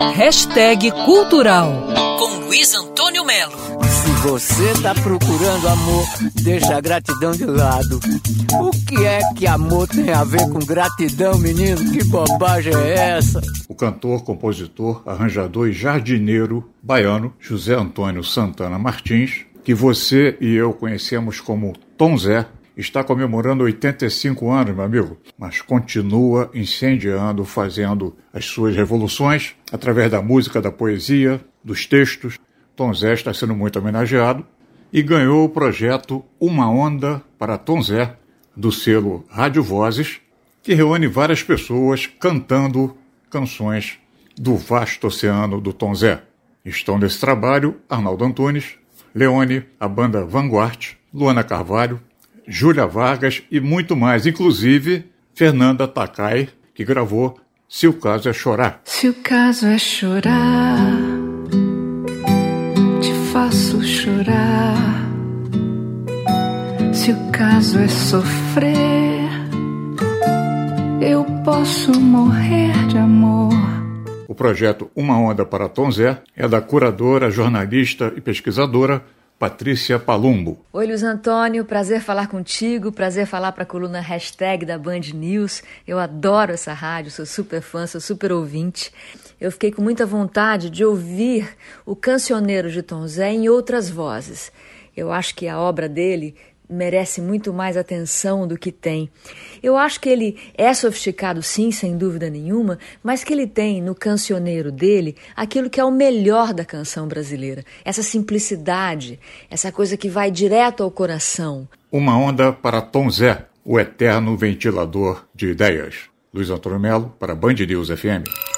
Hashtag Cultural com Luiz Antônio Melo. Se você tá procurando amor, deixa a gratidão de lado. O que é que amor tem a ver com gratidão, menino? Que bobagem é essa? O cantor, compositor, arranjador e jardineiro baiano José Antônio Santana Martins, que você e eu conhecemos como Tom Zé, está comemorando 85 anos, meu amigo, mas continua incendiando, fazendo as suas revoluções através da música, da poesia, dos textos. Tom Zé está sendo muito homenageado e ganhou o projeto Uma Onda para Tom Zé, do selo Rádio Vozes, que reúne várias pessoas cantando canções do vasto oceano do Tom Zé. Estão nesse trabalho Arnaldo Antunes, Leone, a banda Vanguard, Luana Carvalho, Júlia Vargas e muito mais, inclusive Fernanda Takai, que gravou Se o Caso é Chorar. Se o caso é chorar, te faço chorar. Se o caso é sofrer, eu posso morrer de amor. O projeto Uma Onda para Tom Zé é da curadora, jornalista e pesquisadora Patrícia Palumbo. Oi, Luiz Antônio, prazer falar contigo, prazer falar para a coluna hashtag da Band News. Eu adoro essa rádio, sou super fã, sou super ouvinte. Eu fiquei com muita vontade de ouvir o cancioneiro de Tom Zé em outras vozes. Eu acho que a obra dele merece muito mais atenção do que tem. Eu acho que ele é sofisticado, sim, sem dúvida nenhuma, mas que ele tem no cancioneiro dele aquilo que é o melhor da canção brasileira: essa simplicidade, essa coisa que vai direto ao coração. Uma onda para Tom Zé, o eterno ventilador de ideias. Luiz Antônio Melo, para Band News FM.